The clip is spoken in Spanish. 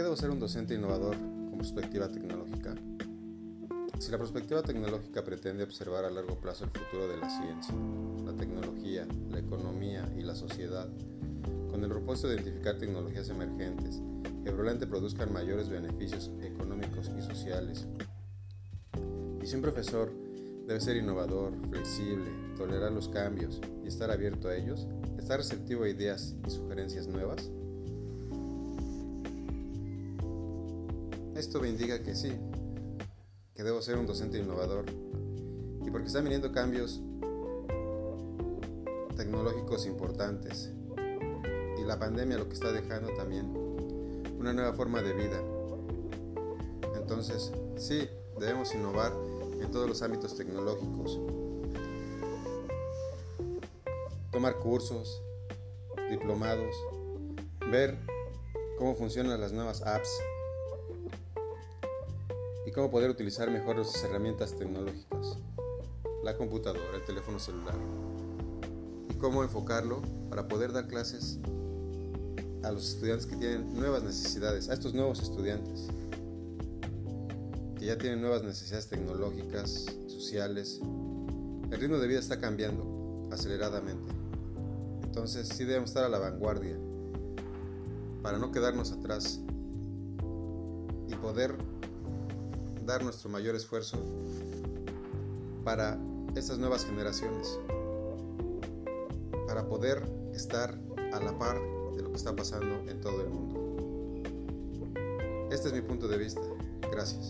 qué debo ser un docente innovador con perspectiva tecnológica? Si la perspectiva tecnológica pretende observar a largo plazo el futuro de la ciencia, la tecnología, la economía y la sociedad, con el propósito de identificar tecnologías emergentes que probablemente produzcan mayores beneficios económicos y sociales, y si un profesor debe ser innovador, flexible, tolerar los cambios y estar abierto a ellos, estar receptivo a ideas y sugerencias nuevas, Esto me indica que sí, que debo ser un docente innovador. Y porque están viniendo cambios tecnológicos importantes. Y la pandemia lo que está dejando también una nueva forma de vida. Entonces, sí, debemos innovar en todos los ámbitos tecnológicos. Tomar cursos, diplomados, ver cómo funcionan las nuevas apps y cómo poder utilizar mejor nuestras herramientas tecnológicas, la computadora, el teléfono celular, y cómo enfocarlo para poder dar clases a los estudiantes que tienen nuevas necesidades, a estos nuevos estudiantes, que ya tienen nuevas necesidades tecnológicas, sociales. El ritmo de vida está cambiando aceleradamente. Entonces sí debemos estar a la vanguardia para no quedarnos atrás y poder nuestro mayor esfuerzo para estas nuevas generaciones, para poder estar a la par de lo que está pasando en todo el mundo. Este es mi punto de vista. Gracias.